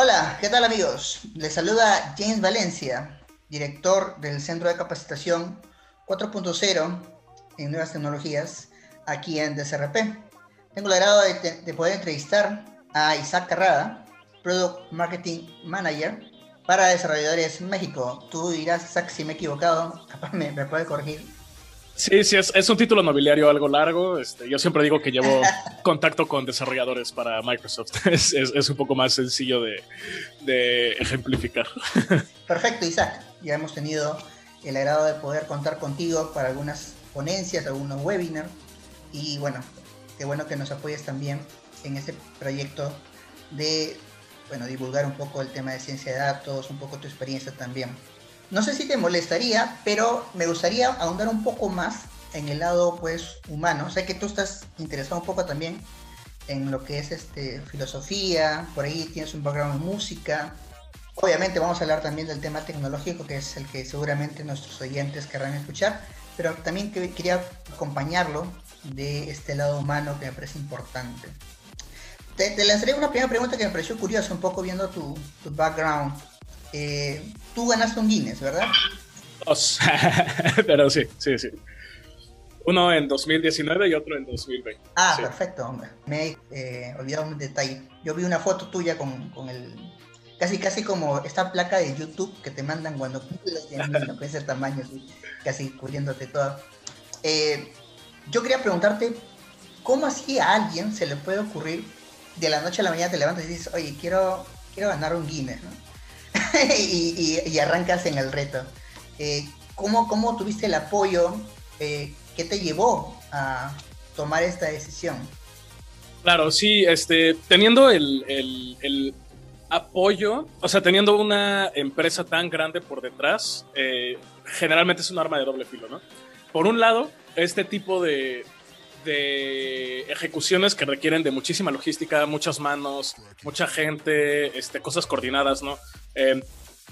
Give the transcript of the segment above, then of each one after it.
Hola, ¿qué tal amigos? Les saluda James Valencia, director del Centro de Capacitación 4.0 en Nuevas Tecnologías aquí en DSRP. Tengo el agrado de, de poder entrevistar a Isaac Carrada, Product Marketing Manager para Desarrolladores México. Tú dirás, Isaac, si me he equivocado, capaz me puede corregir. Sí, sí, es, es, un título nobiliario algo largo. Este, yo siempre digo que llevo contacto con desarrolladores para Microsoft. Es, es, es un poco más sencillo de, de, ejemplificar. Perfecto, Isaac. Ya hemos tenido el agrado de poder contar contigo para algunas ponencias, algunos webinars. Y bueno, qué bueno que nos apoyes también en este proyecto de bueno, divulgar un poco el tema de ciencia de datos, un poco tu experiencia también. No sé si te molestaría, pero me gustaría ahondar un poco más en el lado pues humano. Sé que tú estás interesado un poco también en lo que es este filosofía, por ahí tienes un background en música. Obviamente vamos a hablar también del tema tecnológico, que es el que seguramente nuestros oyentes querrán escuchar, pero también quería acompañarlo de este lado humano que me parece importante. Te, te una primera pregunta que me pareció curiosa, un poco viendo tu background. Eh, tú ganaste un Guinness, ¿verdad? Dos. Pero sí, sí, sí. Uno en 2019 y otro en 2020. Ah, sí. perfecto, hombre. Me he eh, olvidado un detalle. Yo vi una foto tuya con, con, el. Casi, casi como esta placa de YouTube que te mandan cuando no puede ser tamaño, casi cubriéndote todo. Eh, yo quería preguntarte, ¿cómo así a alguien se le puede ocurrir de la noche a la mañana te levantas y dices, oye, quiero, quiero ganar un Guinness, ¿no? y, arrancas en el reto. Eh, ¿cómo, ¿Cómo tuviste el apoyo? Eh, ¿Qué te llevó a tomar esta decisión? Claro, sí, este, teniendo el, el, el apoyo, o sea, teniendo una empresa tan grande por detrás, eh, generalmente es un arma de doble filo, ¿no? Por un lado, este tipo de, de ejecuciones que requieren de muchísima logística, muchas manos, mucha gente, este, cosas coordinadas, ¿no? Eh,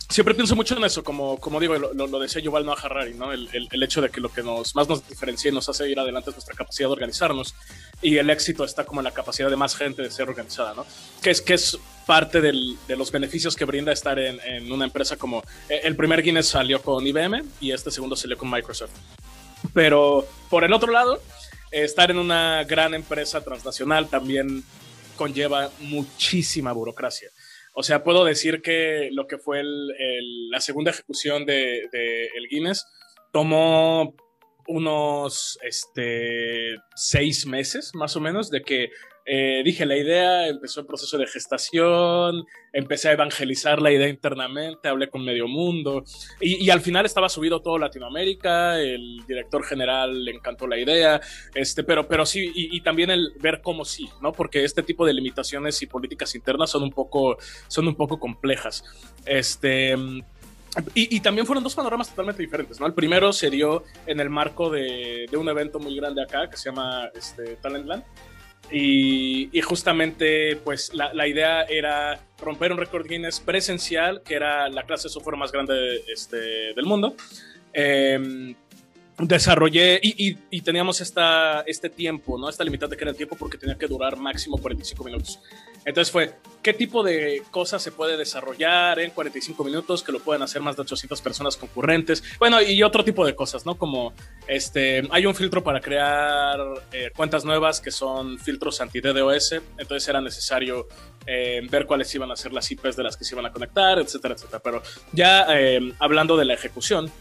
siempre pienso mucho en eso, como, como digo, lo, lo, decía Yuval Noah Harari, ¿no? El, el, el, hecho de que lo que nos, más nos diferencia y nos hace ir adelante es nuestra capacidad de organizarnos y el éxito está como en la capacidad de más gente de ser organizada, ¿no? Que es, que es parte del, de los beneficios que brinda estar en, en una empresa como... Eh, el primer Guinness salió con IBM y este segundo salió con Microsoft. Pero por el otro lado, estar en una gran empresa transnacional también conlleva muchísima burocracia. O sea, puedo decir que lo que fue la segunda ejecución de, de, el Guinness tomó unos este, seis meses más o menos de que eh, dije la idea, empezó el proceso de gestación, empecé a evangelizar la idea internamente, hablé con medio mundo y, y, al final estaba subido todo Latinoamérica, el director general encantó la idea, este, pero, pero sí, y, y, también el ver cómo sí, ¿no? Porque este tipo de limitaciones y políticas internas son un poco, son un poco complejas. Este, y, y, también fueron dos panoramas totalmente diferentes, ¿no? El primero se dio en el marco de, de un evento muy grande acá que se llama este, Talentland. Y, y, justamente, pues la, la, idea era romper un récord Guinness presencial, que era la clase de software más grande este, del mundo. Eh, desarrollé y, y, y, teníamos esta, este tiempo, ¿no? Esta limitante que era el tiempo porque tenía que durar máximo 45 minutos. Entonces fue, ¿qué tipo de cosas se puede desarrollar en 45 minutos que lo pueden hacer más de 800 personas concurrentes? Bueno, y otro tipo de cosas, ¿no? Como este, hay un filtro para crear eh, cuentas nuevas que son filtros anti-DDoS, entonces era necesario eh, ver cuáles iban a ser las IPs de las que se iban a conectar, etcétera, etcétera. Pero ya eh, hablando de la ejecución,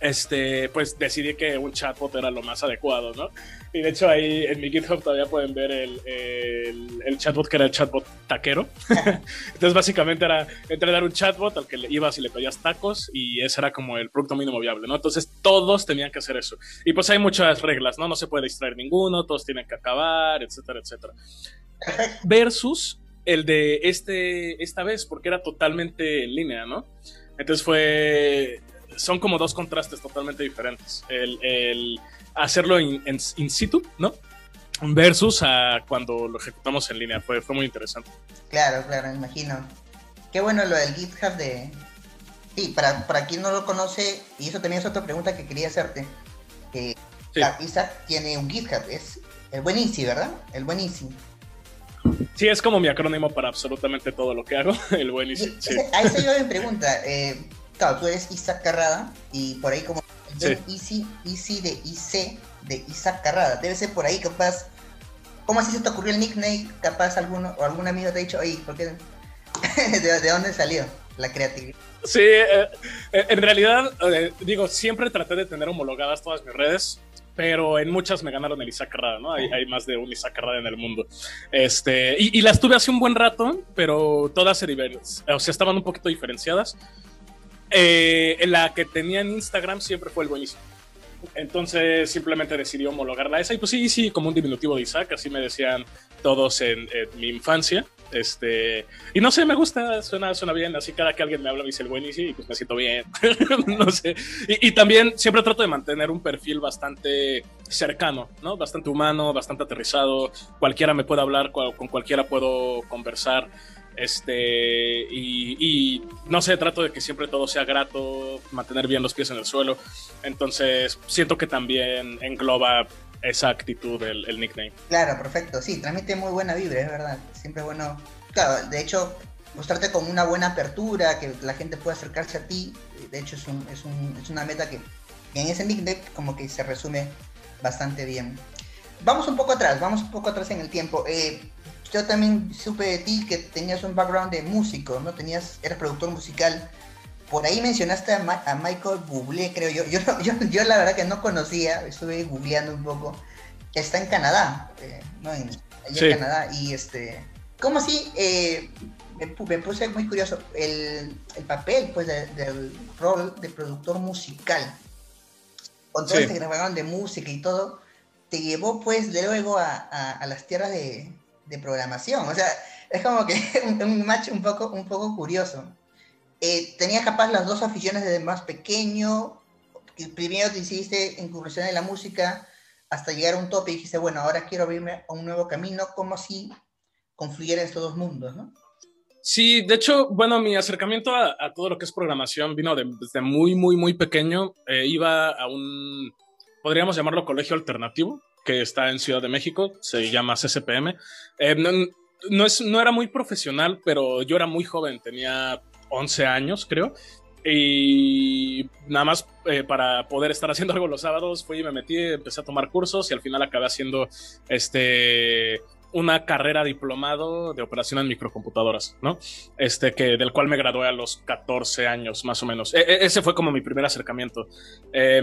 este, pues decidí que un chatbot era lo más adecuado, ¿no? Y de hecho ahí en mi GitHub todavía pueden ver el, el, el chatbot que era el chatbot taquero. Entonces básicamente era entrenar un chatbot al que le ibas y le pedías tacos y ese era como el producto mínimo viable, ¿no? Entonces todos tenían que hacer eso. Y pues hay muchas reglas, ¿no? No se puede distraer ninguno, todos tienen que acabar, etcétera, etcétera. Versus el de este, esta vez, porque era totalmente en línea, ¿no? Entonces fue son como dos contrastes totalmente diferentes. El, el hacerlo in, in, in, situ, ¿no? Versus a cuando lo ejecutamos en línea. Fue, fue muy interesante. Claro, claro, me imagino. Qué bueno lo del GitHub de... Sí, para, para quien no lo conoce, y eso también es otra pregunta que quería hacerte. Eh, sí. Isaac tiene un GitHub, es el buen Easy, ¿verdad? El buen Easy. Sí, es como mi acrónimo para absolutamente todo lo que hago, el buen Easy. Ahí se yo mi pregunta. Eh, claro, tú eres Isaac Carrada y por ahí como sí. Easy, Easy de IC, de Isaac Carrada. Debe ser por ahí capaz. ¿Cómo así se te ocurrió el nickname? Capaz alguno o algún amigo te ha dicho, oye, ¿por qué? ¿De, dónde salió la creatividad? Sí, eh, eh, en realidad, digo, siempre traté de tener homologadas todas mis redes pero en muchas me ganaron el Isaac Carrada, ¿no? Hay, hay, más de un Isaac Carrada en el mundo. Este, y, y, las tuve hace un buen rato, pero todas se o sea, estaban un poquito diferenciadas. Eh, la que tenía en Instagram siempre fue el buenísimo. Entonces simplemente decidí homologarla a esa y pues sí, sí, como un diminutivo de Isaac, así me decían todos en, en mi infancia. Este, y no sé, me gusta, suena, suena bien. Así cada que alguien me habla me dice el buen y pues me siento bien. no sé. Y, y, también siempre trato de mantener un perfil bastante cercano, ¿no? Bastante humano, bastante aterrizado. Cualquiera me puede hablar, con cualquiera puedo conversar. Este, y, no sé, trato de que siempre todo sea grato, mantener bien los pies en el suelo. Entonces, siento que también engloba esa actitud el, nickname. Claro, perfecto. Sí, transmite muy buena vibra, es verdad. Siempre bueno. Claro, de hecho, mostrarte con una buena apertura, que la gente pueda acercarse a ti. De hecho, es, un, es, un, es una meta que en ese nickname como que se resume bastante bien. Vamos un poco atrás, vamos un poco atrás en el tiempo. Eh, yo también supe de ti que tenías un background de músico, ¿no? Tenías, eres productor musical. Por ahí mencionaste a, Ma a Michael Bublé, creo yo. Yo, yo. yo, la verdad que no conocía, estuve googleando un poco. Está en Canadá, eh, ¿no? En, allá sí. en Canadá. Y este, ¿cómo así? Eh, me, me, puse muy curioso. El, el papel, pues, de, del rol de productor musical. Con todo sí. este background de música y todo, te llevó, pues, de luego a, a, a las tierras de, de programación. O sea, es como que un, un match un poco, un poco curioso. Eh, tenías capaz las dos aficiones desde más pequeño. Primero te hiciste incursión en la música hasta llegar a un tope y dijiste, bueno, ahora quiero abrirme a un nuevo camino, como si confluyeran estos dos mundos, ¿no? Sí, de hecho, bueno, mi acercamiento a, todo lo que es programación vino de, desde muy, muy, muy pequeño. Eh, iba a un, podríamos llamarlo colegio alternativo, que está en Ciudad de México, se llama CCPM. Eh, no, no, es, no era muy profesional, pero yo era muy joven, tenía 11 años, creo. Y nada más eh, para poder estar haciendo algo los sábados, fui y me metí, empecé a tomar cursos y al final acabé haciendo este una carrera diplomado de operación en microcomputadoras, ¿no? Este, que, del cual me gradué a los 14 años, más o menos. E -e ese fue como mi primer acercamiento. Eh,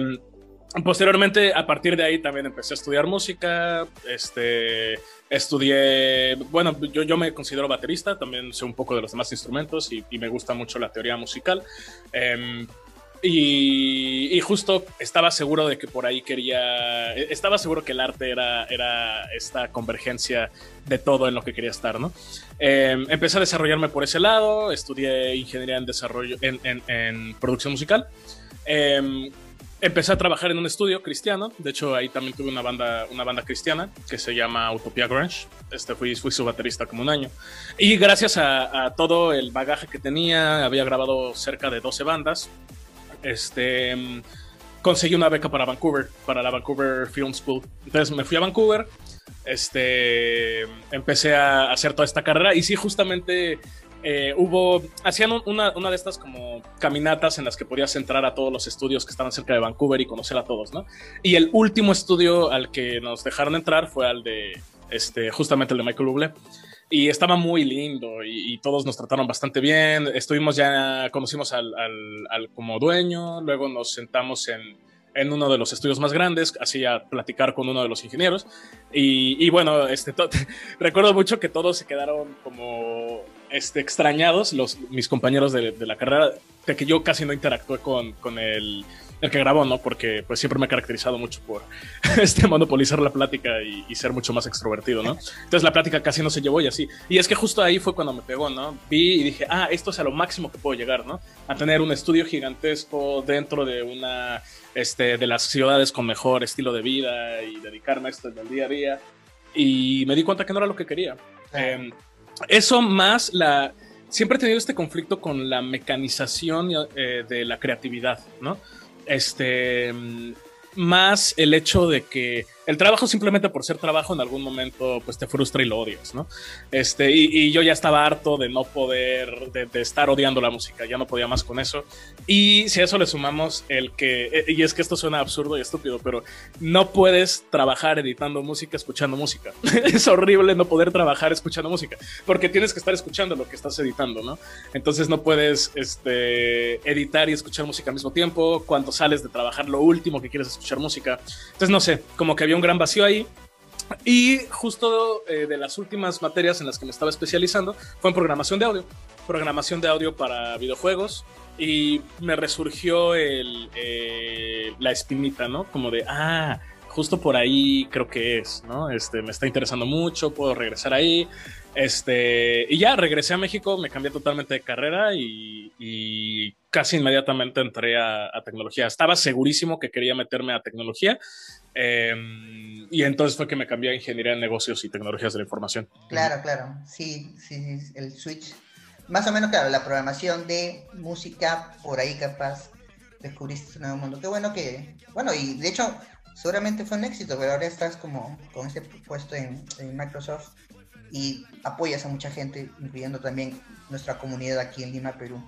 posteriormente, a partir de ahí también empecé a estudiar música, este, estudié, bueno, yo, yo me considero baterista, también sé un poco de los demás instrumentos y, me gusta mucho la teoría musical. Eh, y, justo estaba seguro de que por ahí quería, estaba seguro que el arte era, era esta convergencia de todo en lo que quería estar, ¿no? Eh, empecé a desarrollarme por ese lado, estudié ingeniería en desarrollo, en, en, producción musical. Eh, empecé a trabajar en un estudio cristiano. De hecho, ahí también tuve una banda, una banda cristiana que se llama Utopia Grunge. Este, fui, fui su baterista como un año. Y gracias a, a, todo el bagaje que tenía, había grabado cerca de 12 bandas. Este, conseguí una beca para Vancouver, para la Vancouver Film School. Entonces me fui a Vancouver. Este, empecé a hacer toda esta carrera. Y sí, justamente eh, hubo, hacían una, una, de estas como caminatas en las que podías entrar a todos los estudios que estaban cerca de Vancouver y conocer a todos, ¿no? Y el último estudio al que nos dejaron entrar fue al de, este, justamente el de Michael Bublé. Y estaba muy lindo y, todos nos trataron bastante bien. Estuvimos ya, conocimos al, al, al como dueño, luego nos sentamos en, en uno de los estudios más grandes, así a platicar con uno de los ingenieros. Y, y bueno, este, recuerdo mucho que todos se quedaron como este, extrañados, los, mis compañeros de, de, la carrera, de que yo casi no interactué con, con el, el, que grabó, ¿no? Porque pues siempre me he caracterizado mucho por este, monopolizar la plática y, y, ser mucho más extrovertido, ¿no? Entonces la plática casi no se llevó y así. Y es que justo ahí fue cuando me pegó, ¿no? Vi y dije, ah, esto es a lo máximo que puedo llegar, ¿no? A tener un estudio gigantesco dentro de una este, de las ciudades con mejor estilo de vida y dedicarme a esto en el día a día. Y me di cuenta que no era lo que quería. Eh, eso más la... Siempre he tenido este conflicto con la mecanización eh, de la creatividad, ¿no? Este... Más el hecho de que el trabajo simplemente por ser trabajo en algún momento pues te frustra y lo odias, ¿no? Este, y, yo ya estaba harto de no poder, de, estar odiando la música, ya no podía más con eso. Y si a eso le sumamos el que, eh, y es que esto suena absurdo y estúpido, pero no puedes trabajar editando música escuchando música. es horrible no poder trabajar escuchando música, porque tienes que estar escuchando lo que estás editando, ¿no? Entonces no puedes este, editar y escuchar música al mismo tiempo. Cuando sales de trabajar, lo último que quieres es escuchar música. Entonces no sé, como que había un gran vacío ahí. Y justo eh, de las últimas materias en las que me estaba especializando fue en programación de audio. Programación de audio para videojuegos. Y me resurgió el, eh, la espinita, ¿no? Como de, ah, justo por ahí creo que es, ¿no? Este, me está interesando mucho, puedo regresar ahí. Este, y ya regresé a México, me cambié totalmente de carrera y, casi inmediatamente entré a, tecnología. Estaba segurísimo que quería meterme a tecnología em, y entonces fue que me cambié a ingeniería en negocios y tecnologías de la información. Claro, claro, sí, sí, el switch. Más o menos, claro, la programación de música, por ahí capaz descubriste un nuevo mundo. Qué bueno que, bueno, y de hecho, seguramente fue un éxito, pero ahora estás como con ese puesto en Microsoft y apoyas a mucha gente, incluyendo también nuestra comunidad aquí en Lima, Perú.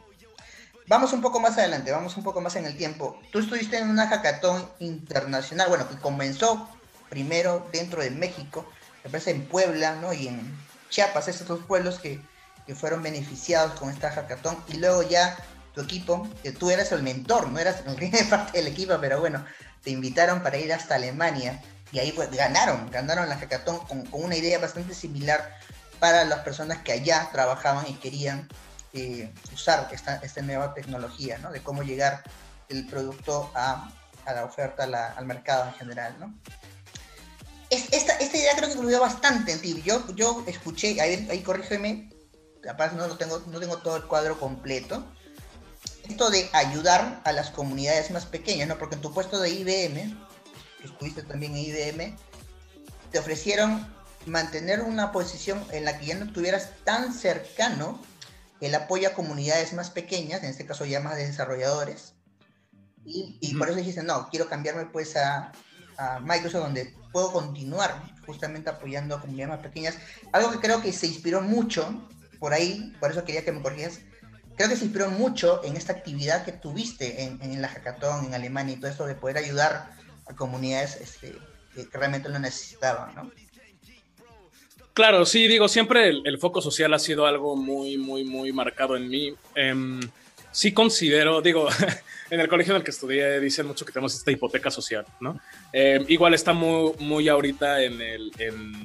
Vamos un poco más adelante, vamos un poco más en el tiempo. Tú estuviste en una hackathon internacional, bueno, que comenzó primero dentro de México, me parece en Puebla, ¿no? Y en Chiapas, esos dos pueblos que, que fueron beneficiados con esta hackathon. Y luego ya tu equipo, que tú eras el mentor, no eras parte del equipo, pero bueno, te invitaron para ir hasta Alemania y ahí pues, ganaron, ganaron la hackathon con, una idea bastante similar para las personas que allá trabajaban y querían eh, usar esta, nueva tecnología, ¿no? De cómo llegar el producto a, la oferta, al mercado en general, ¿no? esta, esta, idea creo que influyó bastante en ti. Yo, escuché, ahí, ahí corrígeme, capaz no, lo tengo, no tengo todo el cuadro completo, esto de ayudar a las comunidades más pequeñas, ¿no? Porque en tu puesto de IBM, estuviste también en IBM, te ofrecieron mantener una posición en la que ya no estuvieras tan cercano el apoyo a comunidades más pequeñas, en este caso ya más de desarrolladores, y, por eso dijiste, no, quiero cambiarme pues a, a, Microsoft donde puedo continuar justamente apoyando a comunidades más pequeñas, algo que creo que se inspiró mucho por ahí, por eso quería que me corrijas, creo que se inspiró mucho en esta actividad que tuviste en, en la hackathon en Alemania y todo esto de poder ayudar a comunidades este, que realmente lo necesitaban, ¿no? Claro, sí, digo, siempre el, foco social ha sido algo muy, muy, muy marcado en mí. Em, sí considero, digo, en el colegio en el que estudié dicen mucho que tenemos esta hipoteca social, ¿no? Eh, igual está muy, muy ahorita en el,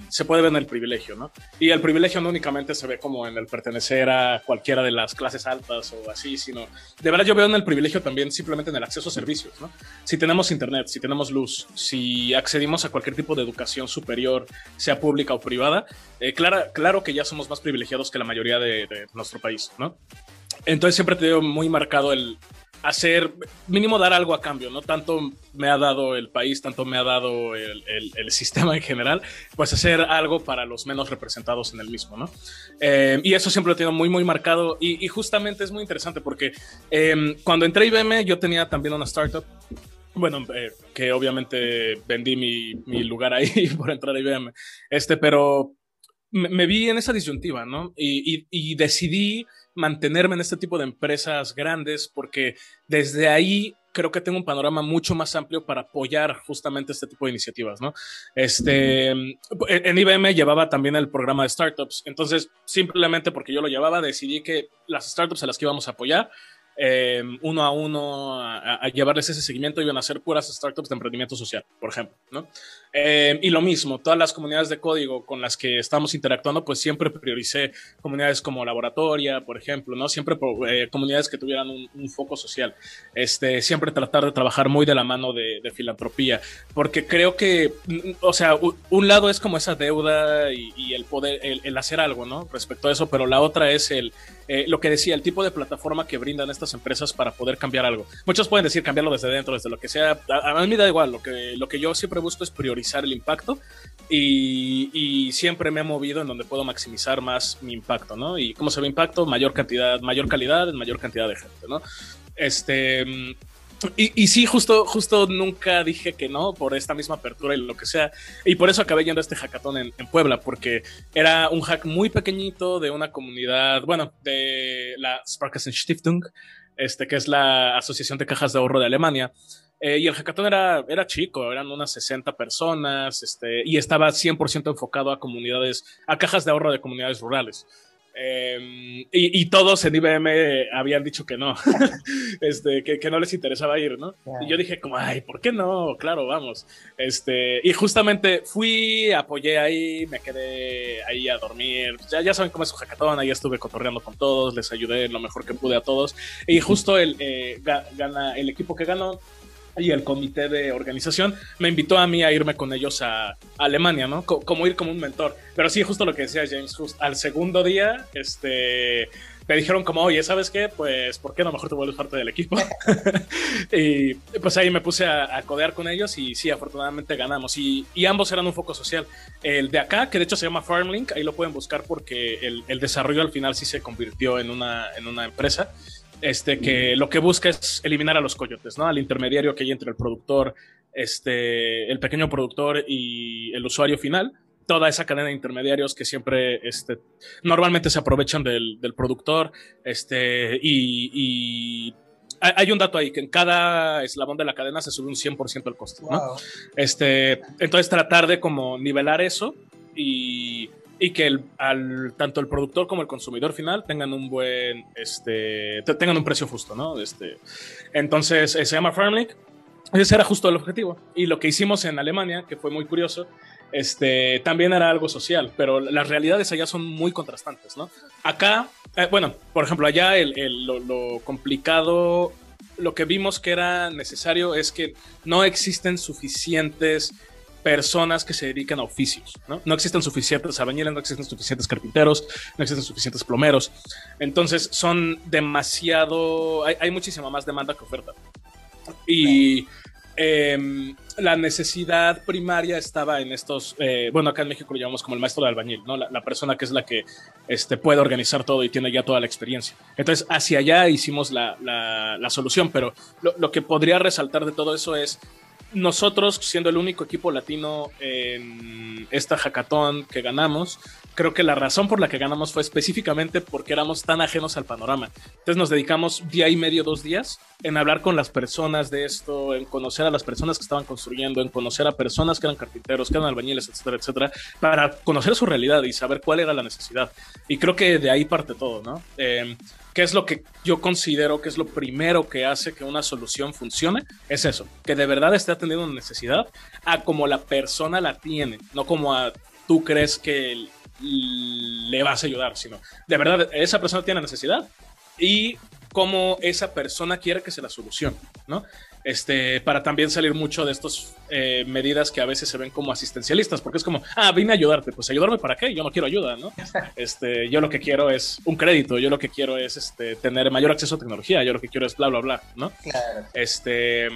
se puede ver en el privilegio, ¿no? Y el privilegio no únicamente se ve como en el pertenecer a cualquiera de las clases altas o así, sino de verdad yo veo en el privilegio también simplemente en el acceso a servicios, ¿no? Si tenemos internet, si tenemos luz, si accedimos a cualquier tipo de educación superior, sea pública o privada, eh, claro que ya somos más privilegiados que la mayoría de, de nuestro país, ¿no? Entonces siempre te veo muy marcado el hacer, mínimo dar algo a cambio, ¿no? Tanto me ha dado el país, tanto me ha dado el, sistema en general, pues hacer algo para los menos representados en el mismo, ¿no? Eh, y eso siempre lo tengo muy, muy marcado y, justamente es muy interesante porque em, cuando entré IBM yo tenía también una startup. Bueno, eh, que obviamente vendí mi, mi, lugar ahí por entrar a IBM. Este, pero me, vi en esa disyuntiva, ¿no? Y, y, decidí mantenerme en este tipo de empresas grandes porque desde ahí creo que tengo un panorama mucho más amplio para apoyar justamente este tipo de iniciativas, ¿no? Este, en IBM llevaba también el programa de startups, entonces simplemente porque yo lo llevaba decidí que las startups a las que íbamos a apoyar eh, uno a uno a, llevarles ese seguimiento iban a ser puras startups de emprendimiento social, por ejemplo, ¿no? Eh, y lo mismo, todas las comunidades de código con las que estamos interactuando, pues siempre prioricé comunidades como Laboratoria, por ejemplo, ¿no? Siempre eh, comunidades que tuvieran un, foco social. Este, siempre tratar de trabajar muy de la mano de, filantropía, porque creo que, o sea, un lado es como esa deuda y, el poder, el, hacer algo, ¿no? Respecto a eso, pero la otra es el, eh, lo que decía, el tipo de plataforma que brindan estas empresas para poder cambiar algo. Muchos pueden decir cambiarlo desde dentro, desde lo que sea. A, mí me da igual, lo que, lo que yo siempre busco es priorizar el impacto y, siempre me he movido en donde puedo maximizar más mi impacto, ¿no? Y cómo se ve impacto, mayor cantidad, mayor calidad, mayor cantidad de gente, ¿no? Este, y, sí, justo, justo nunca dije que no por esta misma apertura y lo que sea. Y por eso acabé yendo a este hackathon en, Puebla, porque era un hack muy pequeñito de una comunidad, bueno, de la Sparkassen Stiftung, este, que es la Asociación de Cajas de Ahorro de Alemania. Eh, y el hackathon era, era chico, eran unas 60 personas, este, y estaba 100% enfocado a comunidades, a cajas de ahorro de comunidades rurales. Em, y, todos en IBM habían dicho que no, este, que, no les interesaba ir, ¿no? Y yo dije como, ay, ¿por qué no? Claro, vamos. Este, y justamente fui, apoyé ahí, me quedé ahí a dormir. Ya, ya saben cómo es su hackathon, ahí estuve cotorreando con todos, les ayudé lo mejor que pude a todos. Y justo el, eh, gana, el equipo que ganó y el comité de organización me invitó a mí a irme con ellos a, Alemania, ¿no? como ir como un mentor. Pero sí, justo lo que decía James, al segundo día, este, me dijeron como, oye, ¿sabes qué? Pues, ¿por qué no mejor te vuelves parte del equipo? y pues ahí me puse a, codear con ellos y sí, afortunadamente ganamos. Y, ambos eran un foco social. El de acá, que de hecho se llama Farmlink, ahí lo pueden buscar porque el, el desarrollo al final sí se convirtió en una, en una empresa este, que lo que busca es eliminar a los coyotes, ¿no? Al intermediario que hay entre el productor, este, el pequeño productor y el usuario final. Toda esa cadena de intermediarios que siempre, este, normalmente se aprovechan del, productor, este, y, hay un dato ahí, que en cada eslabón de la cadena se sube un 100% el costo, ¿no? Este, entonces tratar de como nivelar eso y y que el, tanto el productor como el consumidor final tengan un buen, este, tengan un precio justo, ¿no? Este, entonces eh, se llama Farmlink. Ese era justo el objetivo. Y lo que hicimos en Alemania, que fue muy curioso, este, también era algo social, pero las realidades allá son muy contrastantes, ¿no? Acá, eh, bueno, por ejemplo, allá el, el, lo, lo complicado, lo que vimos que era necesario es que no existen suficientes personas que se dedican a oficios, ¿no? No existen suficientes albañiles, no existen suficientes carpinteros, no existen suficientes plomeros. Entonces son demasiado, hay, muchísima más demanda que oferta. Y em, la necesidad primaria estaba en estos, eh, bueno, acá en México lo llamamos como el maestro de albañil, ¿no? La, persona que es la que este, puede organizar todo y tiene ya toda la experiencia. Entonces, hacia allá hicimos la, la, solución, pero lo, lo, que podría resaltar de todo eso es nosotros, siendo el único equipo latino en esta hackathon que ganamos, creo que la razón por la que ganamos fue específicamente porque éramos tan ajenos al panorama. Entonces nos dedicamos día y medio, dos días, en hablar con las personas de esto, en conocer a las personas que estaban construyendo, en conocer a personas que eran carpinteros, que eran albañiles, etcétera, etcétera, para conocer su realidad y saber cuál era la necesidad. Y creo que de ahí parte todo, ¿no? Eh, ¿Qué es lo que yo considero que es lo primero que hace que una solución funcione? Es eso, que de verdad esté atendiendo una necesidad a como la persona la tiene, no como a tú crees que le vas a ayudar, sino de verdad esa persona tiene necesidad y cómo esa persona quiere que se la solucione, ¿no? Este, para también salir mucho de estas eh, medidas que a veces se ven como asistencialistas, porque es como, ah, vine a ayudarte, pues ayudarme para qué, yo no quiero ayuda, ¿no? Este, yo lo que quiero es un crédito, yo lo que quiero es este, tener mayor acceso a tecnología, yo lo que quiero es bla, bla, bla, ¿no? Claro. Este,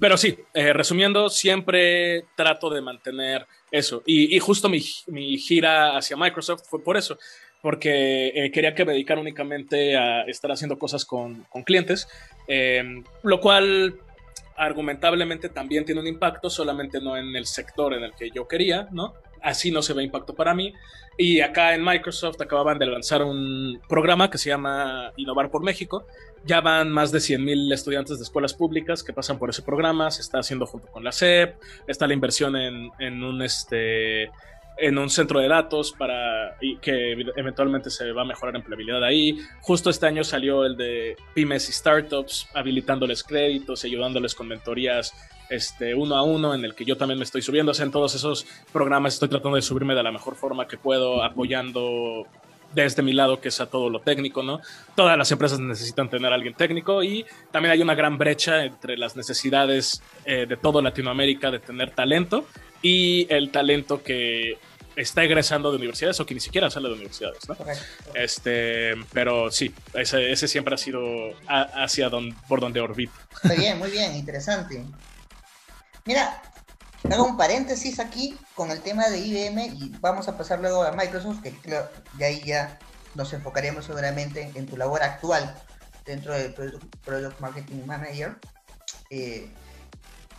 pero sí, eh, resumiendo, siempre trato de mantener eso. Y, justo mi, mi, gira hacia Microsoft fue por eso porque eh, quería que me dedicara únicamente a estar haciendo cosas con, con clientes, eh, lo cual argumentablemente también tiene un impacto, solamente no en el sector en el que yo quería, ¿no? Así no se ve impacto para mí. Y acá en Microsoft acababan de lanzar un programa que se llama Innovar por México. Ya van más de 100.000 estudiantes de escuelas públicas que pasan por ese programa. Se está haciendo junto con la SEP. Está la inversión en, en un este, en un centro de datos para que eventualmente se va a mejorar empleabilidad ahí. Justo este año salió el de pymes y startups, habilitándoles créditos y ayudándoles con mentorías este, uno a uno, en el que yo también me estoy subiendo. O sea, en todos esos programas estoy tratando de subirme de la mejor forma que puedo, apoyando desde mi lado, que es a todo lo técnico, ¿no? Todas las empresas necesitan tener a alguien técnico y también hay una gran brecha entre las necesidades eh, de todo Latinoamérica de tener talento y el talento que está egresando de universidades o que ni siquiera sale de universidades, ¿no? Este, pero sí, ese, ese siempre ha sido hacia don, por donde orbita. Está bien, muy bien, interesante. Mira, hago un paréntesis aquí con el tema de IBM y vamos a pasar luego a Microsoft, que de ahí ya nos enfocaremos seguramente en, tu labor actual dentro del Product, Marketing Manager. Eh,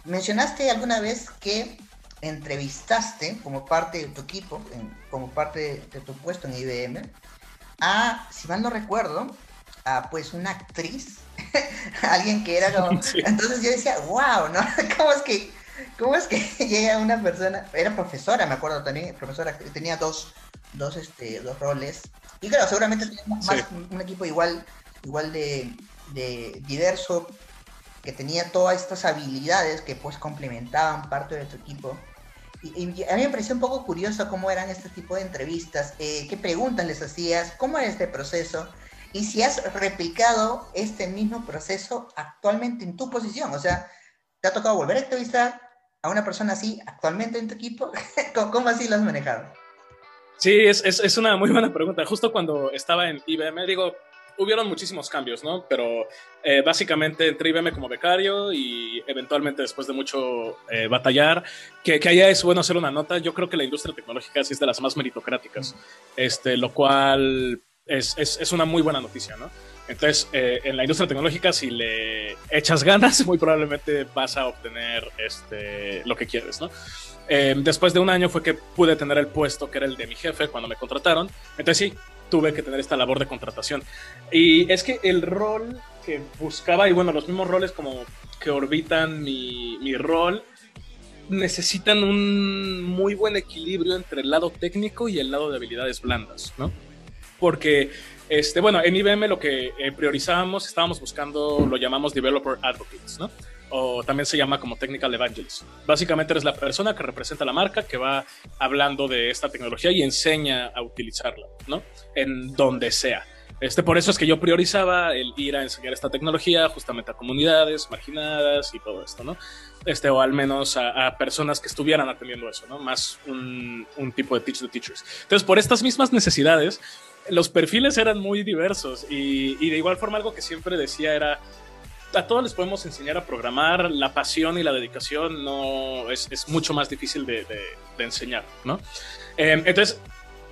mencionaste alguna vez que entrevistaste como parte de tu equipo, como parte de, tu puesto en IBM, a, si mal no recuerdo, a pues una actriz, alguien que era como... Entonces yo decía, wow, ¿no? ¿Cómo es que, cómo es que llega una persona, era profesora, me acuerdo también, profesora, tenía dos, dos, este, dos roles, y claro, seguramente tenía más, un equipo igual, igual de, de diverso, que tenía todas estas habilidades que pues complementaban parte de tu equipo. Y, a mí me pareció un poco curioso cómo eran este tipo de entrevistas, eh, qué preguntas les hacías, cómo era este proceso y si has replicado este mismo proceso actualmente en tu posición. O sea, ¿te ha tocado volver a entrevistar a una persona así actualmente en tu equipo? ¿Cómo, así lo has manejado? Sí, es, es, es, una muy buena pregunta. Justo cuando estaba en IBM, digo, hubieron muchísimos cambios, ¿no? Pero eh, básicamente entré IBM como becario y eventualmente después de mucho eh, batallar, que, que allá es bueno hacer una nota, yo creo que la industria tecnológica sí es de las más meritocráticas, este, lo cual es, es, es una muy buena noticia, ¿no? Entonces, eh, en la industria tecnológica, si le echas ganas, muy probablemente vas a obtener este, lo que quieres, ¿no? después de un año fue que pude tener el puesto que era el de mi jefe cuando me contrataron. Entonces sí, tuve que tener esta labor de contratación. Y es que el rol que buscaba, y bueno, los mismos roles como que orbitan mi, mi rol, necesitan un muy buen equilibrio entre el lado técnico y el lado de habilidades blandas, ¿no? Porque, este, bueno, en IBM lo que eh, priorizábamos, estábamos buscando, lo llamamos Developer Advocates, ¿no? O también se llama como Technical Evangelist. Básicamente eres la persona que representa la marca, que va hablando de esta tecnología y enseña a utilizarla, ¿no? En donde sea. Este, por eso es que yo priorizaba el ir a enseñar esta tecnología justamente a comunidades marginadas y todo esto, ¿no? Este, o al menos a, personas que estuvieran atendiendo eso, ¿no? Más un, tipo de teach the teachers. Entonces, por estas mismas necesidades, los perfiles eran muy diversos y de igual forma algo que siempre decía era, a todos les podemos enseñar a programar, la pasión y la dedicación no es, mucho más difícil de, de, enseñar, ¿no? Em, entonces,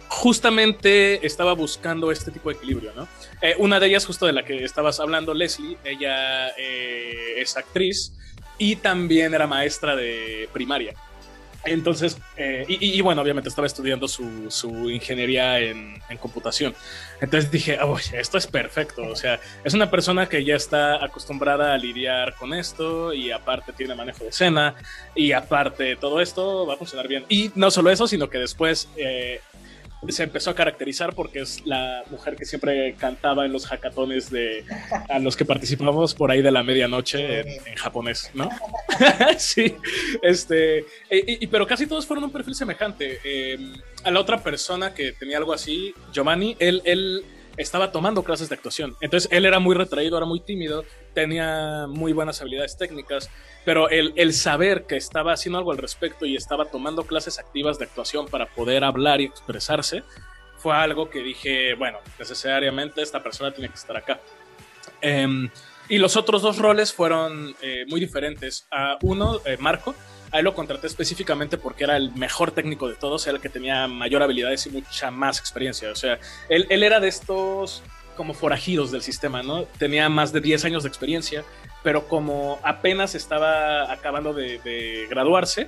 justamente estaba buscando este tipo de equilibrio, ¿no? Eh, una de ellas, justo de la que estabas hablando, Leslie, ella eh, es actriz y también era maestra de primaria. Entonces, eh, y, bueno, obviamente estaba estudiando su, su ingeniería en, computación. Entonces dije, esto es perfecto. O sea, es una persona que ya está acostumbrada a lidiar con esto y aparte tiene manejo de escena y aparte todo esto va a funcionar bien. Y no solo eso, sino que después eh, se empezó a caracterizar porque es la mujer que siempre cantaba en los hackatones de a los que participamos por ahí de la medianoche en, japonés, ¿no? sí, este, y, pero casi todos fueron un perfil semejante. Em, a la otra persona que tenía algo así, Giovanni, él, él estaba tomando clases de actuación. Entonces él era muy retraído, era muy tímido, tenía muy buenas habilidades técnicas, pero el, el, saber que estaba haciendo algo al respecto y estaba tomando clases activas de actuación para poder hablar y expresarse, fue algo que dije, bueno, necesariamente esta persona tiene que estar acá. Em, y los otros dos roles fueron eh, muy diferentes. A uno, eh, Marco, a él lo contraté específicamente porque era el mejor técnico de todos, era el que tenía mayor habilidades y mucha más experiencia. O sea, él, él era de estos como forajidos del sistema, ¿no? Tenía más de 10 años de experiencia, pero como apenas estaba acabando de, graduarse,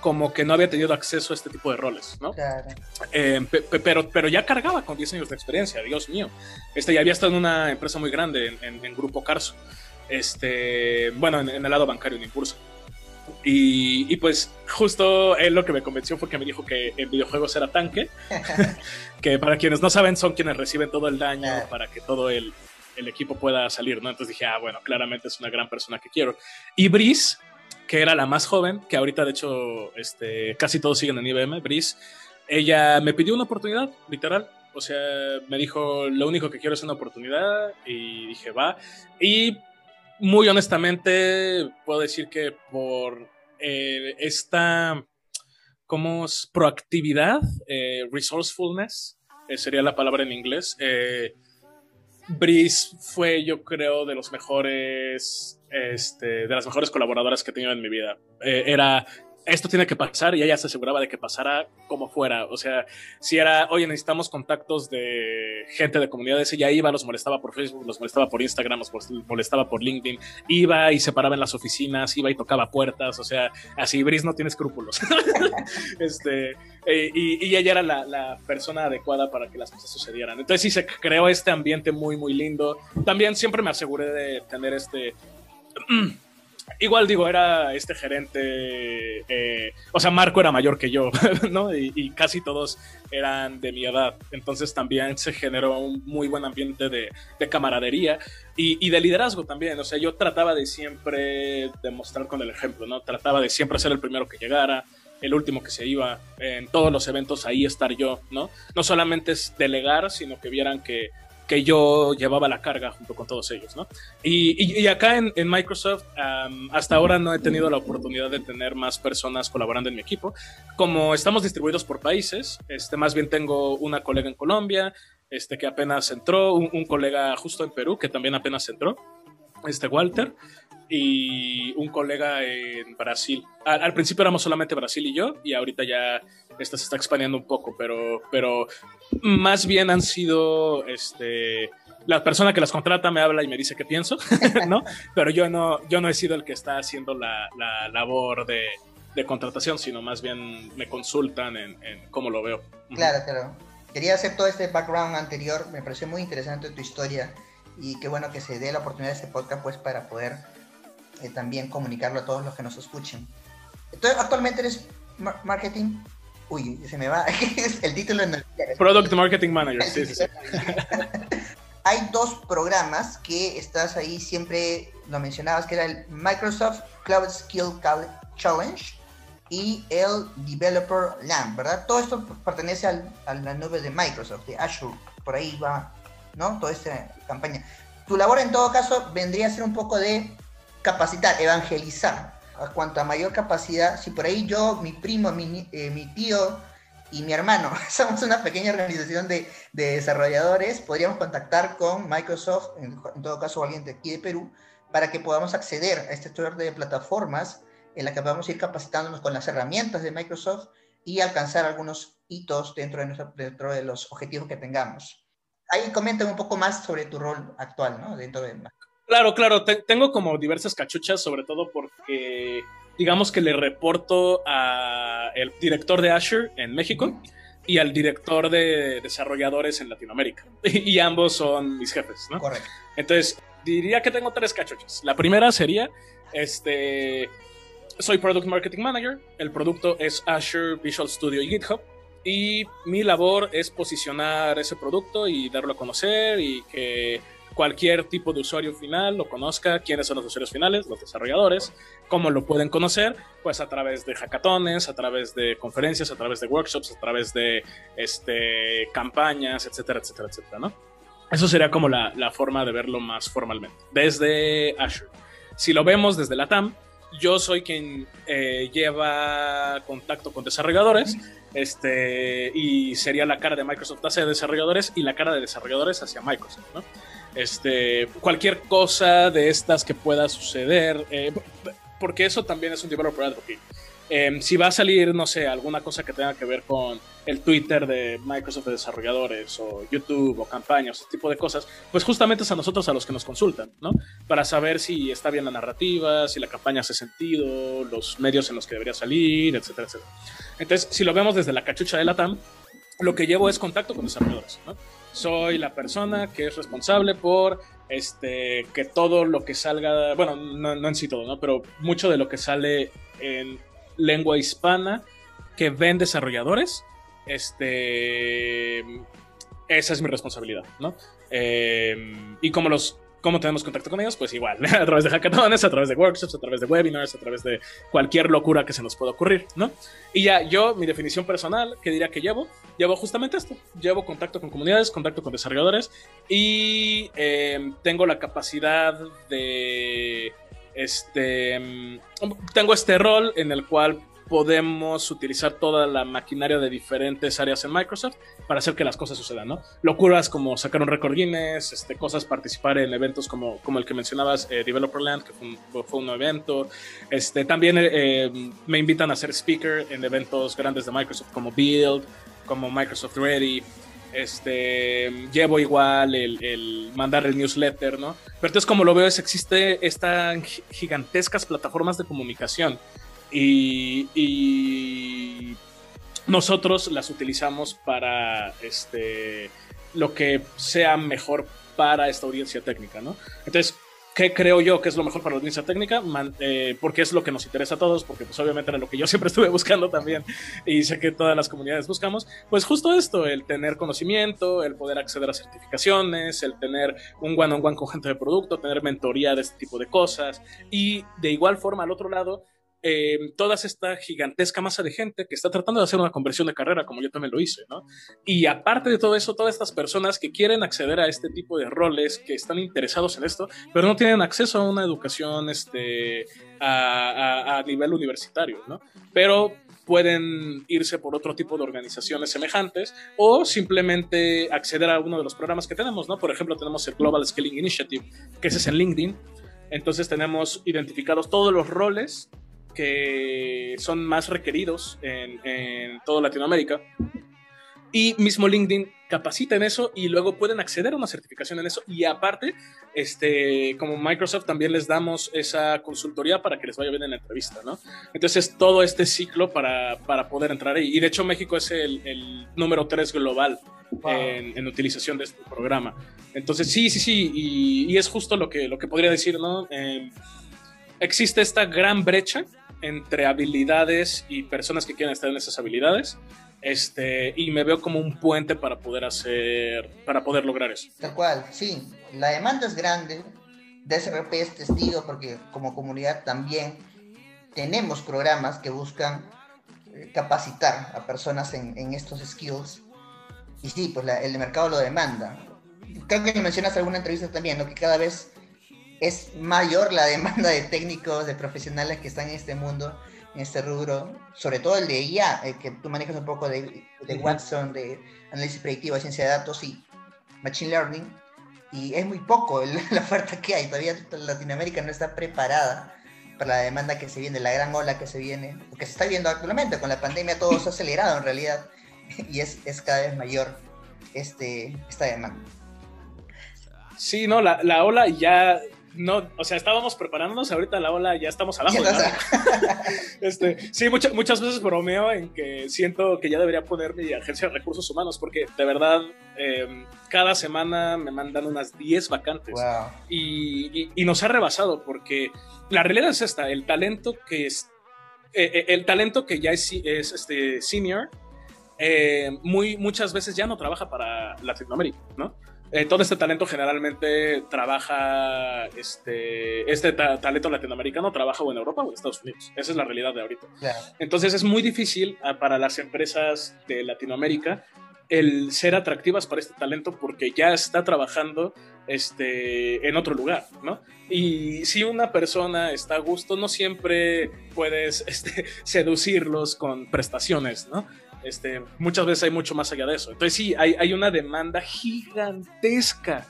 como que no había tenido acceso a este tipo de roles, ¿no? Claro. Eh, pero, pero ya cargaba con 10 años de experiencia, Dios mío. Este, ya había estado en una empresa muy grande, en, Grupo Carso. Este, bueno, en, en, el lado bancario, en Impulso. Y, pues justo él lo que me convenció fue que me dijo que en videojuegos era tanque, que para quienes no saben son quienes reciben todo el daño para que todo el, el, equipo pueda salir, ¿no? Entonces dije, ah, bueno, claramente es una gran persona que quiero. Y Brice, que era la más joven, que ahorita de hecho este, casi todos siguen en IBM, Brice, ella me pidió una oportunidad, literal. O sea, me dijo, lo único que quiero es una oportunidad y dije, va. Y muy honestamente, puedo decir que por eh, esta como proactividad, eh, resourcefulness, eh, sería la palabra en inglés. Brice fue, yo creo, de los mejores, este, de las mejores colaboradoras que he tenido en mi vida. era esto tiene que pasar y ella se aseguraba de que pasara como fuera. O sea, si era, oye, necesitamos contactos de gente de comunidades, ella iba, los molestaba por Facebook, los molestaba por Instagram, los molestaba por LinkedIn, iba y se paraba en las oficinas, iba y tocaba puertas, o sea, así Brice no tiene escrúpulos. este, eh, y, ella era la, la, persona adecuada para que las cosas sucedieran. Entonces sí se creó este ambiente muy, muy lindo. También siempre me aseguré de tener este... Igual digo, era este gerente, eh, o sea, Marco era mayor que yo, ¿no? Y, casi todos eran de mi edad. Entonces también se generó un muy buen ambiente de, camaradería y, de liderazgo también. O sea, yo trataba de siempre demostrar con el ejemplo, ¿no? Trataba de siempre ser el primero que llegara, el último que se iba, en todos los eventos ahí estar yo, ¿no? No solamente es delegar, sino que vieran que que yo llevaba la carga junto con todos ellos, ¿no? Y, acá en, Microsoft, hasta ahora no he tenido la oportunidad de tener más personas colaborando en mi equipo. Como estamos distribuidos por países, este, más bien tengo una colega en Colombia, este, que apenas entró, un colega justo en Perú, que también apenas entró, este Walter, y un colega en Brasil. Al, principio éramos solamente Brasil y yo, y ahorita ya esto se está expandiendo un poco, pero, pero más bien han sido este, la persona que las contrata me habla y me dice qué pienso, ¿no? Pero yo no, yo no he sido el que está haciendo la, la labor de, de, contratación, sino más bien me consultan en, en cómo lo veo. Claro, claro. Quería hacer todo este background anterior, me pareció muy interesante tu historia y qué bueno que se dé la oportunidad de este podcast pues para poder eh, también comunicarlo a todos los que nos escuchen. Entonces, actualmente eres marketing. Uy, se me va. el título en el... Product Marketing Manager, sí, sí, sí. Hay dos programas que estás ahí siempre, lo mencionabas, que era el Microsoft Cloud Skill Challenge y el Developer Lab, ¿verdad? Todo esto pertenece al, a la nube de Microsoft, de Azure. Por ahí va, ¿no? Toda esta campaña. Tu labor en todo caso vendría a ser un poco de capacitar, evangelizar. Cuanto a mayor capacidad, si por ahí yo, mi primo, mi, eh, tío y mi hermano somos una pequeña organización de, de desarrolladores, podríamos contactar con Microsoft, en, todo caso alguien de aquí de Perú, para que podamos acceder a este estudio de plataformas en la que podamos ir capacitándonos con las herramientas de Microsoft y alcanzar algunos hitos dentro de, los objetivos que tengamos. Ahí coméntame un poco más sobre tu rol actual ¿no? dentro de Claro, claro, tengo como diversas cachuchas, sobre todo porque digamos que le reporto a el director de Azure en México y al director de desarrolladores en Latinoamérica. Y, ambos son mis jefes, ¿no? Correcto. Entonces, diría que tengo tres cachuchas. La primera sería, este, soy Product Marketing Manager, el producto es Azure Visual Studio y GitHub. Y mi labor es posicionar ese producto y darlo a conocer y que cualquier tipo de usuario final lo conozca, quiénes son los usuarios finales, los desarrolladores, cómo lo pueden conocer, pues a través de hackatones, a través de conferencias, a través de workshops, a través de este, campañas, etcétera, etcétera, etcétera, ¿no? Eso sería como la, la forma de verlo más formalmente, desde Azure. Si lo vemos desde la TAM, yo soy quien eh, lleva contacto con desarrolladores este, y sería la cara de Microsoft hacia desarrolladores y la cara de desarrolladores hacia Microsoft, ¿no? Este, cualquier cosa de estas que pueda suceder, eh, porque eso también es un developer advocate. Em, si va a salir, no sé, alguna cosa que tenga que ver con el Twitter de Microsoft de desarrolladores o YouTube o campañas, ese tipo de cosas, pues justamente es a nosotros a los que nos consultan, ¿no? Para saber si está bien la narrativa, si la campaña hace sentido, los medios en los que debería salir, etcétera, etcétera. Entonces, si lo vemos desde la cachucha de la TAM, lo que llevo es contacto con desarrolladores, ¿no? Soy la persona que es responsable por este, que todo lo que salga, bueno, no, en sí todo, ¿no? Pero mucho de lo que sale en lengua hispana que ven desarrolladores, este, esa es mi responsabilidad, ¿no? Eh, y como los ¿Cómo tenemos contacto con ellos? Pues igual, a través de hackatones, a través de workshops, a través de webinars, a través de cualquier locura que se nos pueda ocurrir, ¿no? Y ya yo, mi definición personal, que diría que llevo, llevo justamente esto. Llevo contacto con comunidades, contacto con desarrolladores y em, tengo la capacidad de... Este, em, tengo este rol en el cual podemos utilizar toda la maquinaria de diferentes áreas en Microsoft para hacer que las cosas sucedan, ¿no? Locuras como sacar un récord Guinness, este, cosas, participar en eventos como, como el que mencionabas, eh, Developerland, que fue un, evento. Este, también eh, me invitan a ser speaker en eventos grandes de Microsoft como Build, como Microsoft Ready. Este, llevo igual el, mandar el newsletter, ¿no? Pero entonces como lo veo es existe estas gigantescas plataformas de comunicación y, nosotros las utilizamos para este, lo que sea mejor para esta audiencia técnica, ¿no? Entonces, ¿qué creo yo que es lo mejor para la audiencia técnica? Eh, porque es lo que nos interesa a todos, porque pues obviamente era lo que yo siempre estuve buscando también y sé que todas las comunidades buscamos, pues justo esto, el tener conocimiento, el poder acceder a certificaciones, el tener un one-on-one -on -one con gente de producto, tener mentoría de este tipo de cosas y de igual forma al otro lado, eh, toda esta gigantesca masa de gente que está tratando de hacer una conversión de carrera, como yo también lo hice, ¿no? Y aparte de todo eso, todas estas personas que quieren acceder a este tipo de roles, que están interesados en esto, pero no tienen acceso a una educación este, a, nivel universitario, ¿no? Pero pueden irse por otro tipo de organizaciones semejantes o simplemente acceder a uno de los programas que tenemos, ¿no? Por ejemplo, tenemos el Global Scaling Initiative, que es en LinkedIn. Entonces tenemos identificados todos los roles que son más requeridos en, en toda Latinoamérica. Y mismo LinkedIn capacita en eso y luego pueden acceder a una certificación en eso. Y aparte, este, como Microsoft también les damos esa consultoría para que les vaya bien en la entrevista, ¿no? Entonces, todo este ciclo para, para poder entrar ahí. Y de hecho, México es el, el número 3 global en, en, utilización de este programa. Entonces, sí, sí, sí. Y, y, es justo lo que, lo que podría decir, ¿no? Eh, existe esta gran brecha entre habilidades y personas que quieren estar en esas habilidades. Este, y me veo como un puente para poder hacer, para poder lograr eso. Tal cual, sí. La demanda es grande. DSRP es testigo porque como comunidad también tenemos programas que buscan eh, capacitar a personas en, en estos skills. Y sí, pues el mercado lo demanda. Creo que mencionas alguna entrevista también, ¿no? que cada vez es mayor la demanda de técnicos, de profesionales que están en este mundo, en este rubro, sobre todo el de IA, el que tú manejas un poco de, de Watson, de análisis predictivo, de ciencia de datos y machine learning, y es muy poco la oferta que hay, todavía Latinoamérica no está preparada para la demanda que se viene, la gran ola que se viene, que se está viendo actualmente, con la pandemia todo se ha acelerado en realidad, y es, es cada vez mayor este, esta demanda. Sí, no, la, la ola ya no, o sea, estábamos preparándonos, ahorita la ola ya estamos abajo. este, sí, muchas muchas veces bromeo en que siento que ya debería poner mi agencia de recursos humanos, porque de verdad em, cada semana me mandan unas 10 vacantes y, nos ha rebasado, porque la realidad es esta, el talento que es, eh, eh, el talento que ya es, es este, senior, eh, muy, muchas veces ya no trabaja para Latinoamérica, ¿no? Eh, todo este talento generalmente trabaja, este, este talento latinoamericano trabaja o en Europa o en Estados Unidos. Esa es la realidad de ahorita. Entonces es muy difícil ah, para las empresas de Latinoamérica el ser atractivas para este talento porque ya está trabajando este, en otro lugar, ¿no? Y si una persona está a gusto, no siempre puedes este, seducirlos con prestaciones, ¿no? Este, muchas veces hay mucho más allá de eso. Entonces sí, hay, hay una demanda gigantesca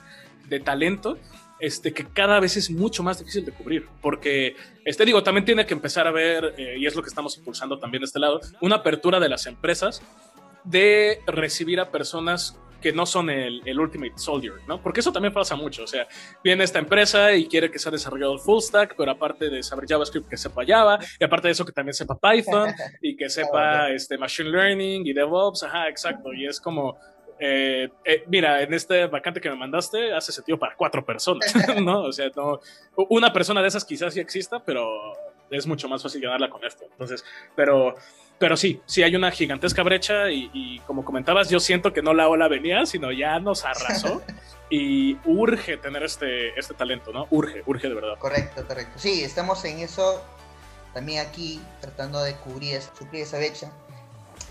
de talento este, que cada vez es mucho más difícil de cubrir, porque, este, digo, también tiene que empezar a ver, eh, y es lo que estamos impulsando también de este lado, una apertura de las empresas de recibir a personas que no son el, el, Ultimate Soldier, ¿no? Porque eso también pasa mucho. O sea, viene esta empresa y quiere que sea desarrollado full stack, pero aparte de saber JavaScript, que sepa Java, y aparte de eso, que también sepa Python y que sepa este, Machine Learning y DevOps. Ajá, exacto. Y es como. Eh, eh, mira, en este vacante que me mandaste hace sentido para cuatro personas, ¿no? O sea, no, una persona de esas quizás sí exista, pero es mucho más fácil ganarla con esto. Entonces, pero pero sí, sí hay una gigantesca brecha y, como comentabas, yo siento que no la ola venía, sino ya nos arrasó y urge tener este, este talento, ¿no? Urge, urge de verdad. Correcto, correcto. Sí, estamos en eso también aquí tratando de cubrir, suplir esa brecha.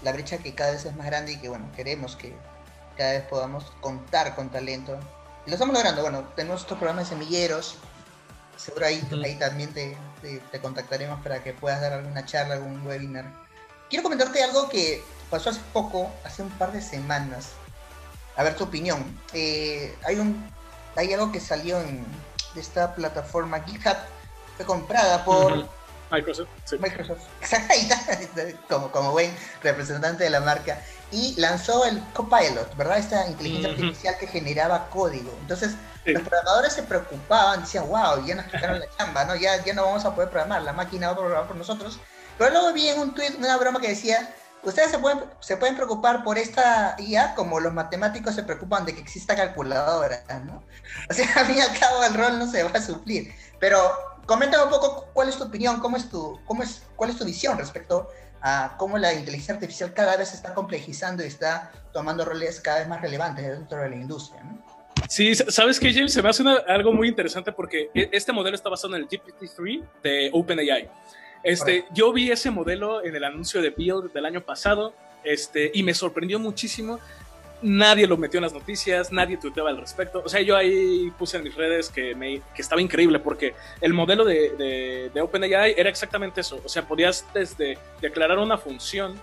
La brecha que cada vez es más grande y que, bueno, queremos que cada vez podamos contar con talento. Y lo estamos logrando, bueno, tenemos estos programas semilleros, seguro ahí, ahí también te, te, contactaremos para que puedas dar alguna charla, algún webinar. Quiero comentarte algo que pasó hace poco, hace un par de semanas. A ver tu opinión. Eh, hay un hay algo que salió en de esta plataforma GitHub, fue comprada por Microsoft. Microsoft, como, como buen representante de la marca, y lanzó el Copilot, ¿verdad? Esta inteligencia artificial que generaba código. Entonces, los programadores se preocupaban, decían, wow, ya nos quitaron la chamba, ¿no? Ya, ya no vamos a poder programar, la máquina va a programar por nosotros. Pero luego vi en un tweet una broma que decía, ustedes se pueden, se pueden preocupar por esta IA como los matemáticos se preocupan de que exista calculadora, ¿no? O sea, a mí y al cabo el rol no se va a suplir. Pero comenta un poco cuál es tu opinión, cómo es tu, cómo es, cuál es tu visión respecto a cómo la inteligencia artificial cada vez se está complejizando y está tomando roles cada vez más relevantes dentro de la industria, ¿no? Sí, sabes que James se me hace algo muy interesante porque e, este modelo está basado en el GPT-3 de OpenAI. Este, yo vi ese modelo en el anuncio de Build del año pasado este, y me sorprendió muchísimo. Nadie lo metió en las noticias, nadie tuiteaba al respecto. O sea, yo ahí puse en mis redes que, me, que estaba increíble porque el modelo de, de, OpenAI era exactamente eso. O sea, podías desde declarar una función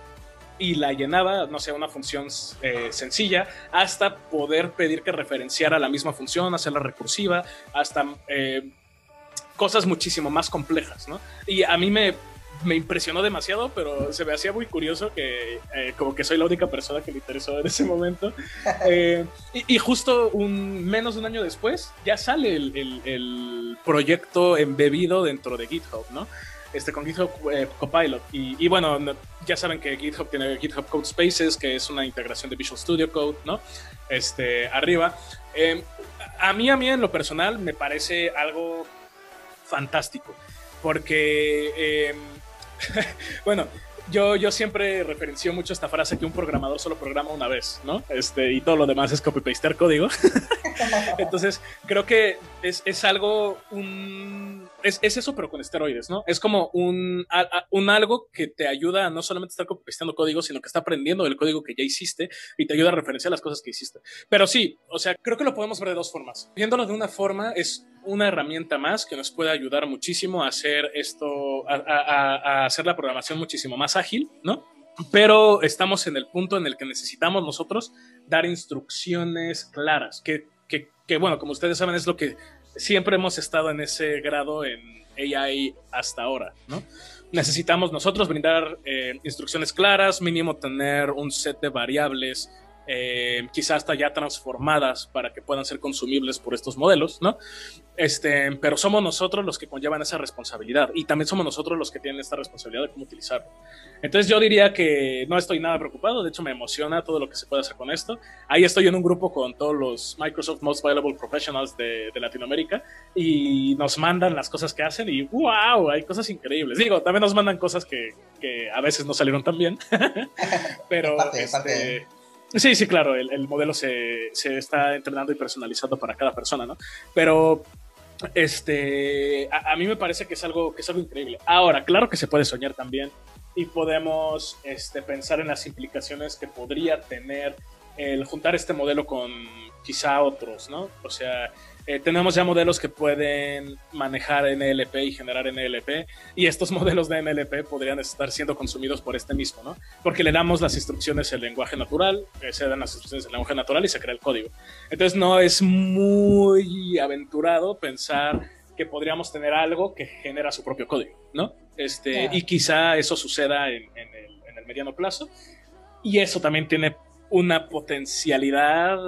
y la llenaba, no sé, una función eh, sencilla, hasta poder pedir que referenciara la misma función, hacerla recursiva, hasta eh, cosas muchísimo más complejas, ¿no? Y a mí me, me impresionó demasiado, pero se me hacía muy curioso que eh, como que soy la única persona que le interesó en ese momento. Eh, y, justo un, menos de un año después ya sale el, el, proyecto embebido dentro de GitHub, ¿no? Este, con GitHub eh, Copilot. Y, y, bueno, ya saben que GitHub tiene GitHub Code Spaces, que es una integración de Visual Studio Code, ¿no? Este, arriba. a mí, a mí en lo personal, me parece algo fantástico. Porque, eh, bueno, yo, yo siempre referencio mucho esta frase que un programador solo programa una vez, ¿no? Este, y todo lo demás es copy-pastear código. Entonces, creo que es, es algo, un, es, es, eso, pero con esteroides, ¿no? Es como un, un algo que te ayuda a no solamente estar copy-pasteando código, sino que está aprendiendo del código que ya hiciste y te ayuda a referenciar las cosas que hiciste. Pero sí, o sea, creo que lo podemos ver de dos formas. Viéndolo de una forma, es una herramienta más que nos puede ayudar muchísimo a hacer esto, a, hacer la programación muchísimo más ágil, ¿no? Pero estamos en el punto en el que necesitamos nosotros dar instrucciones claras, que, que, bueno, como ustedes saben, es lo que siempre hemos estado en ese grado en AI hasta ahora, ¿no? Necesitamos nosotros brindar eh, instrucciones claras, mínimo tener un set de variables eh, quizás hasta ya transformadas para que puedan ser consumibles por estos modelos, ¿no? Este, pero somos nosotros los que conllevan esa responsabilidad y también somos nosotros los que tienen esta responsabilidad de cómo utilizarlo. Entonces yo diría que no estoy nada preocupado, de hecho me emociona todo lo que se puede hacer con esto. Ahí estoy en un grupo con todos los Microsoft Most Valuable Professionals de, de Latinoamérica y nos mandan las cosas que hacen y wow, hay cosas increíbles. Digo, también nos mandan cosas que, que a veces no salieron tan bien, pero... Este, Sí, sí, claro, el, modelo se, está entrenando y personalizando para cada persona, ¿no? Pero este, a, mí me parece que es, algo, que es algo increíble. Ahora, claro que se puede soñar también y podemos este, pensar en las implicaciones que podría tener el juntar este modelo con quizá otros, ¿no? O sea, eh, tenemos ya modelos que pueden manejar NLP y generar NLP, y estos modelos de NLP podrían estar siendo consumidos por este mismo, ¿no? Porque le damos las instrucciones en lenguaje natural, eh, se dan las instrucciones en lenguaje natural y se crea el código. Entonces no es muy aventurado pensar que podríamos tener algo que genera su propio código, ¿no? Este, Y quizá eso suceda en, el, en el mediano plazo, y eso también tiene una potencialidad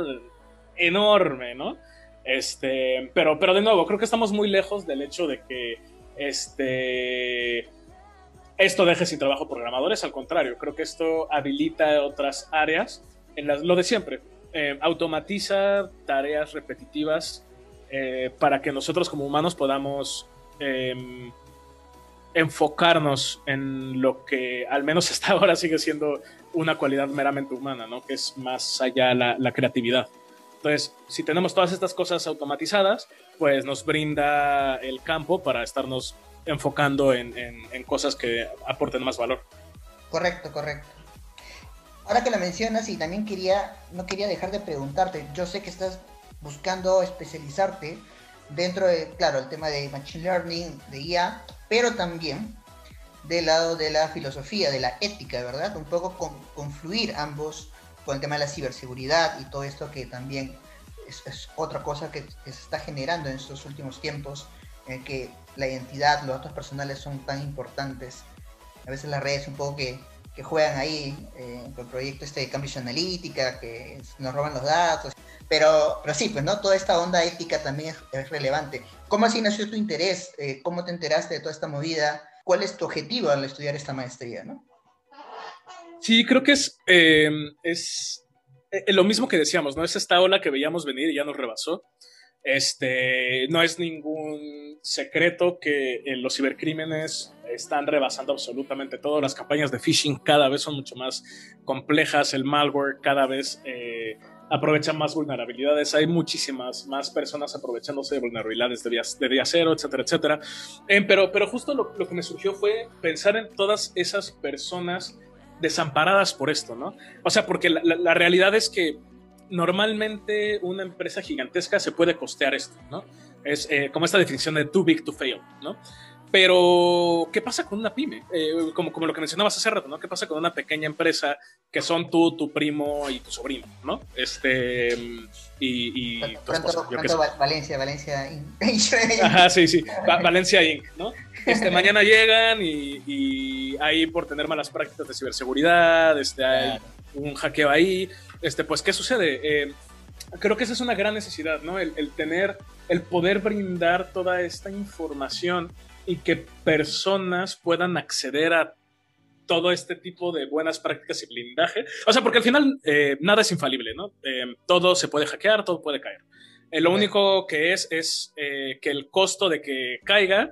enorme, ¿no? Este, pero, pero de nuevo, creo que estamos muy lejos del hecho de que este, esto deje sin trabajo programadores. Al contrario, creo que esto habilita otras áreas lo de siempre. Eh, automatiza tareas repetitivas eh, para que nosotros como humanos podamos em, enfocarnos en lo que al menos hasta ahora sigue siendo una cualidad meramente humana, ¿no? que es más allá la, la creatividad. Entonces, si tenemos todas estas cosas automatizadas, pues nos brinda el campo para estarnos enfocando en, cosas que aporten más valor. Correcto, correcto. Ahora que la mencionas y también quería, no quería dejar de preguntarte, yo sé que estás buscando especializarte dentro de, claro, el tema de Machine Learning, de IA, pero también del lado de la filosofía, de la ética, ¿verdad? Un poco confluir ambos con el tema de la ciberseguridad y todo esto que también es, otra cosa que, se está generando en estos últimos tiempos, en que la identidad, los datos personales son tan importantes. A veces las redes un poco que, que juegan ahí eh, con el proyecto este de Cambridge Analytica, que nos roban los datos. Pero, pero sí, pues no, toda esta onda ética también es, relevante. ¿Cómo así nació tu interés? Eh, ¿Cómo te enteraste de toda esta movida? ¿Cuál es tu objetivo al estudiar esta maestría? ¿no? Sí, creo que es, eh, es eh, lo mismo que decíamos, ¿no? Es esta ola que veíamos venir y ya nos rebasó. Este, no es ningún secreto que eh, los cibercrímenes están rebasando absolutamente todo. Las campañas de phishing cada vez son mucho más complejas. El malware cada vez eh, aprovecha más vulnerabilidades. Hay muchísimas más personas aprovechándose de vulnerabilidades de día, de día cero, etcétera, etcétera. pero, pero justo lo, lo que me surgió fue pensar en todas esas personas desamparadas por esto, ¿no? O sea, porque la, realidad es que normalmente una empresa gigantesca se puede costear esto, ¿no? Es eh, como esta definición de too big to fail, ¿no? Pero, ¿qué pasa con una pyme? Eh, como, como lo que mencionabas hace rato, ¿no? ¿Qué pasa con una pequeña empresa que son tú, tu primo y tu sobrino, ¿no? Este, y... y pronto, Valencia, Valencia Inc. Ajá, sí, sí, Valencia Inc., ¿no? Este, mañana llegan y, y, ahí por tener malas prácticas de ciberseguridad, este, hay un hackeo ahí, este, pues, ¿qué sucede? Eh, creo que esa es una gran necesidad, ¿no? El, el tener, el poder brindar toda esta información y que personas puedan acceder a todo este tipo de buenas prácticas y blindaje. O sea, porque al final eh, nada es infalible, ¿no? Eh, todo se puede hackear, todo puede caer. Eh, lo único que es es que el costo de que caiga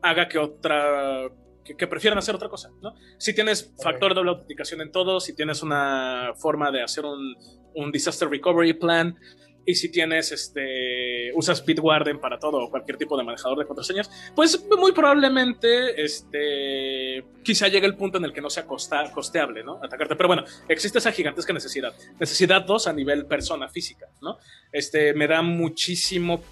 haga que otra que, prefieran hacer otra cosa, ¿no? Si tienes factor de doble autenticación en todo, si tienes una forma de hacer un, un disaster recovery plan, y si tienes este usas Bitwarden para todo o cualquier tipo de manejador de contraseñas, pues muy probablemente este quizá llegue el punto en el que no sea costeable, ¿no? Atacarte, pero bueno, existe esa gigantesca necesidad. Necesidad dos a nivel persona física, ¿no? Este me da muchísimo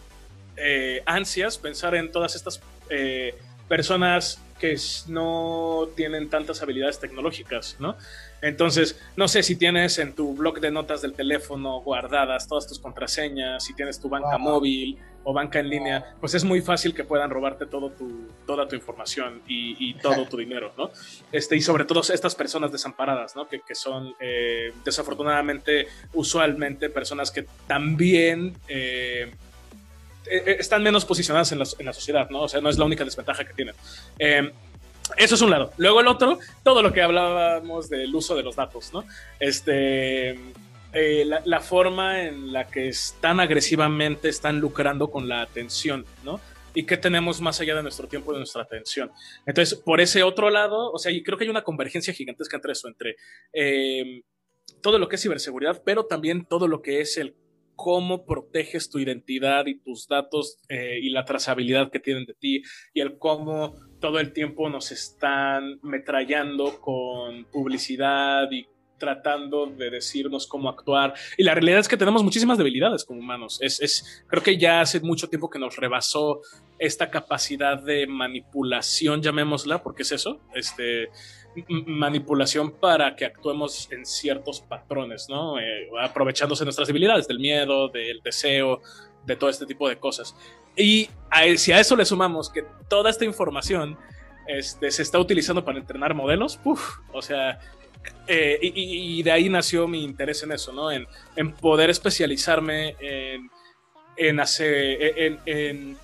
eh, ansias pensar en todas estas eh, personas que no tienen tantas habilidades tecnológicas, ¿no? Entonces, no sé si tienes en tu blog de notas del teléfono guardadas todas tus contraseñas, si tienes tu banca móvil o banca en línea, pues es muy fácil que puedan robarte todo tu, toda tu información y, todo tu dinero, ¿no? Este, y sobre todo estas personas desamparadas, ¿no? Que, son eh, desafortunadamente, usualmente personas que también... Eh, eh, están menos posicionadas en la, en la, sociedad, ¿no? O sea, no es la única desventaja que tienen. Eso es un lado. Luego el otro, todo lo que hablábamos del uso de los datos, ¿no? Este, eh, la, forma en la que están agresivamente están lucrando con la atención, ¿no? Y qué tenemos más allá de nuestro tiempo de nuestra atención. Entonces, por ese otro lado, o sea, y creo que hay una convergencia gigantesca entre eso, entre eh, todo lo que es ciberseguridad, pero también todo lo que es el cómo proteges tu identidad y tus datos eh, y la trazabilidad que tienen de ti y el cómo todo el tiempo nos están metrallando con publicidad y tratando de decirnos cómo actuar. Y la realidad es que tenemos muchísimas debilidades como humanos. Es, es, creo que ya hace mucho tiempo que nos rebasó esta capacidad de manipulación, llamémosla, porque es eso, este, manipulación para que actuemos en ciertos patrones, ¿no? Eh, aprovechándose nuestras debilidades, del miedo, del deseo, de todo este tipo de cosas. Y si a eso le sumamos que toda esta información este, se está utilizando para entrenar modelos, o sea, eh, y, de ahí nació mi interés en eso, ¿no? En, poder especializarme en, en hacer, en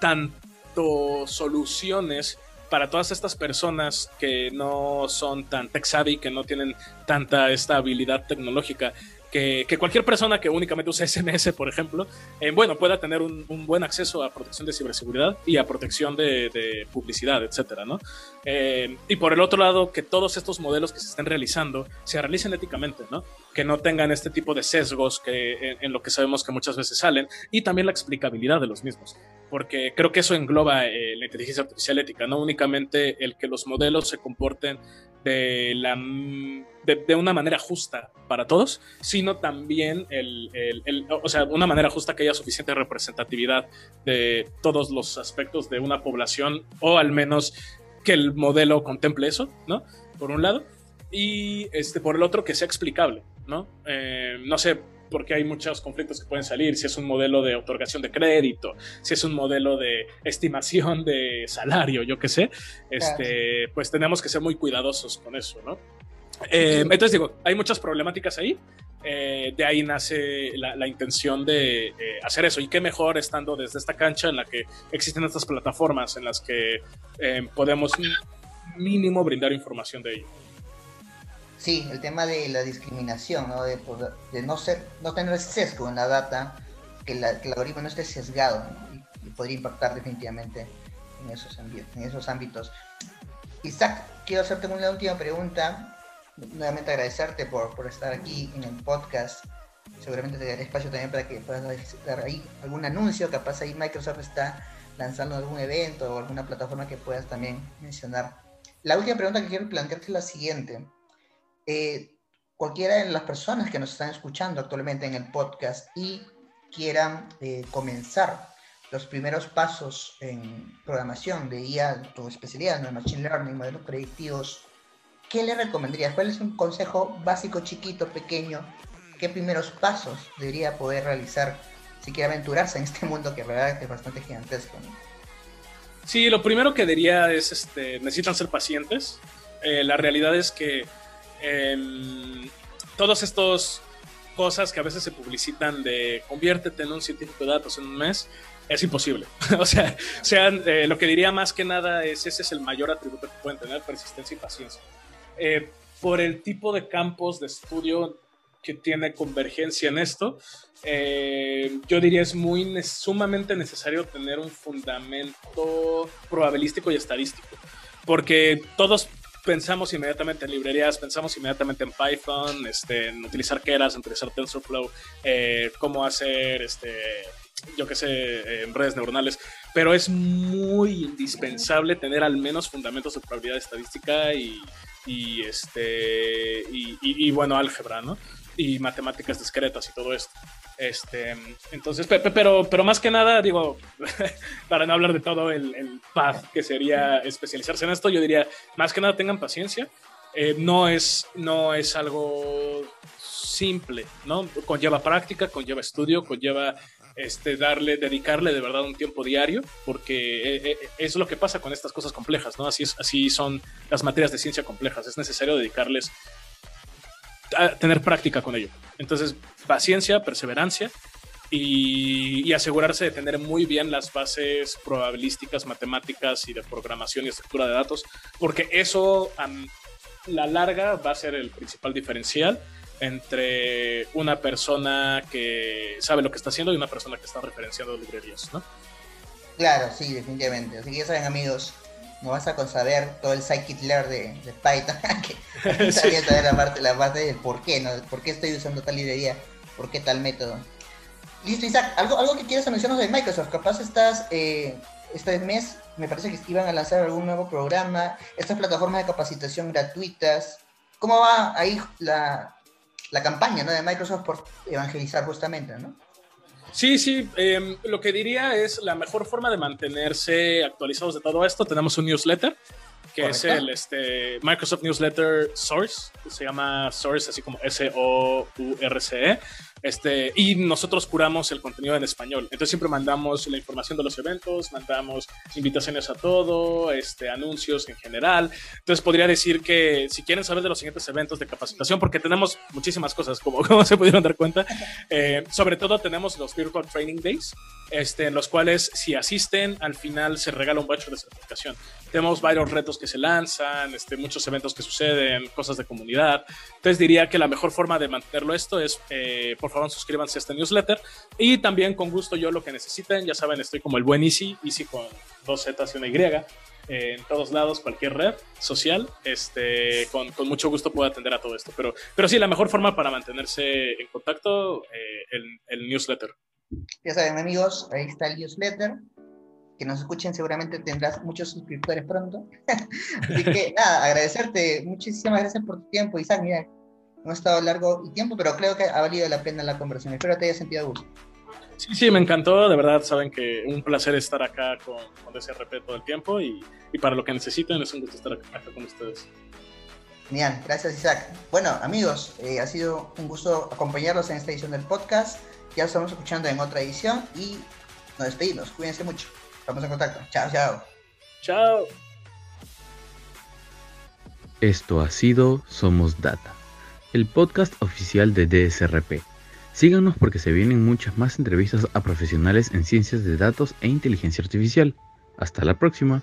tanto soluciones para todas estas personas que no son tan tech savvy, que no tienen tanta esta habilidad tecnológica, que, cualquier persona que únicamente use SMS, por ejemplo, eh, bueno, pueda tener un, buen acceso a protección de ciberseguridad y a protección de, publicidad, etcétera, ¿no? Eh, y por el otro lado, que todos estos modelos que se estén realizando se realicen éticamente, ¿no? Que no tengan este tipo de sesgos que, en, lo que sabemos que muchas veces salen y también la explicabilidad de los mismos. Porque creo que eso engloba eh, la inteligencia artificial ética, no únicamente el que los modelos se comporten de, la, de, una manera justa para todos, sino también el, el, o sea, una manera justa que haya suficiente representatividad de todos los aspectos de una población, o al menos que el modelo contemple eso, ¿no? Por un lado, y este, por el otro que sea explicable, ¿no? Eh, no sé, porque hay muchos conflictos que pueden salir, si es un modelo de otorgación de crédito, si es un modelo de estimación de salario, yo qué sé, este, pues tenemos que ser muy cuidadosos con eso, ¿no? Eh, entonces digo, hay muchas problemáticas ahí, eh, de ahí nace la, intención de eh, hacer eso, y qué mejor estando desde esta cancha en la que existen estas plataformas en las que podemos mínimo brindar información de ello. Sí, el tema de la discriminación, ¿no? De, no ser, no tener sesgo en la data, que, el algoritmo no esté sesgado y, podría impactar definitivamente en esos, en esos ámbitos. Isaac, quiero hacerte una última pregunta. Nuevamente agradecerte por, por estar aquí en el podcast. Seguramente te daré espacio también para que puedas dar ahí algún anuncio. Capaz ahí Microsoft está lanzando algún evento o alguna plataforma que puedas también mencionar. La última pregunta que quiero plantearte es la siguiente eh, cualquiera de las personas que nos están escuchando actualmente en el podcast y quieran eh, comenzar los primeros pasos en programación de IA, tu especialidad, ¿no? Machine Learning, modelos predictivos, ¿qué le recomendarías? ¿Cuál es un consejo básico, chiquito, pequeño? ¿Qué primeros pasos debería poder realizar si quiere aventurarse en este mundo que realmente es bastante gigantesco? Sí, lo primero que diría es, este, necesitan ser pacientes. Eh, la realidad es que eh, todos estos cosas que a veces se publicitan de conviértete en un científico de datos en un mes, es imposible. o sea, sean, eh, lo que diría más que nada es ese es el mayor atributo que pueden tener, persistencia y paciencia. Eh, por el tipo de campos de estudio que tiene convergencia en esto, eh, yo diría es muy sumamente necesario tener un fundamento probabilístico y estadístico, porque todos pensamos inmediatamente en librerías, pensamos inmediatamente en Python, este, en utilizar Keras, en utilizar TensorFlow, eh, cómo hacer, este, yo qué sé, en redes neuronales, pero es muy indispensable tener al menos fundamentos de probabilidad estadística y, y este, y, bueno, álgebra, ¿no? Y matemáticas discretas y todo esto. Este, entonces, pero, pero más que nada, digo, para no hablar de todo el, el path que sería especializarse en esto, yo diría, más que nada tengan paciencia. Eh, no, es, no es algo simple, ¿no? Conlleva práctica, conlleva estudio, conlleva este, darle, dedicarle de verdad un tiempo diario, porque eh, eh, es lo que pasa con estas cosas complejas, ¿no? Así, es, así son las materias de ciencia complejas, es necesario dedicarles tener práctica con ello. Entonces, paciencia, perseverancia y, asegurarse de tener muy bien las bases probabilísticas, matemáticas y de programación y estructura de datos, porque eso a la larga va a ser el principal diferencial entre una persona que sabe lo que está haciendo y una persona que está referenciando librerías, ¿no? Claro, sí, definitivamente. Así que ya saben, amigos, no vas a saber todo el scikit-learn de, de, Python, que sí. la parte, la parte del por qué, ¿no? ¿Por qué estoy usando tal librería? ¿Por qué tal método? Listo, Isaac, ¿algo, algo que quieras mencionar de Microsoft? Capaz estás, eh, este mes, me parece que iban a lanzar algún nuevo programa, estas plataformas de capacitación gratuitas. ¿Cómo va ahí la, la campaña ¿no? de Microsoft por evangelizar justamente, ¿no? Sí, sí, em, lo que diría es la mejor forma de mantenerse actualizados de todo esto. Tenemos un newsletter que es el este, Microsoft Newsletter Source, que se llama Source, así como S-O-U-R-C-E. Este, y nosotros curamos el contenido en español. Entonces siempre mandamos la información de los eventos, mandamos invitaciones a todo, este, anuncios en general. Entonces podría decir que si quieren saber de los siguientes eventos de capacitación, porque tenemos muchísimas cosas, como, como se pudieron dar cuenta, eh, sobre todo tenemos los Virtual Training Days, este, en los cuales si asisten, al final se regala un voucher de certificación. Tenemos varios retos que se lanzan, este, muchos eventos que suceden, cosas de comunidad. Entonces diría que la mejor forma de mantenerlo esto es, eh, por favor, suscríbanse a este newsletter. Y también con gusto yo lo que necesiten, ya saben, estoy como el buen Easy, Easy con dos Z y una Y. Eh, en todos lados, cualquier red social, este, con, con, mucho gusto puedo atender a todo esto. Pero, pero sí, la mejor forma para mantenerse en contacto, eh, el, el newsletter. Ya saben, amigos, ahí está el newsletter que nos escuchen seguramente tendrás muchos suscriptores pronto. Así que nada, agradecerte, muchísimas gracias por tu tiempo, Isaac, mira, hemos estado largo y tiempo, pero creo que ha valido la pena la conversación. Espero te haya sentido gusto. Sí, sí, me encantó, de verdad, saben que un placer estar acá con, con DSRP todo el tiempo y, y, para lo que necesiten es un gusto estar acá, con ustedes. Genial, gracias Isaac. Bueno, amigos, eh, ha sido un gusto acompañarlos en esta edición del podcast. Ya estamos escuchando en otra edición y nos despedimos. Cuídense mucho. Estamos en contacto. Chao, chao. Chao. Esto ha sido Somos Data, el podcast oficial de DSRP. Síganos porque se vienen muchas más entrevistas a profesionales en ciencias de datos e inteligencia artificial. Hasta la próxima.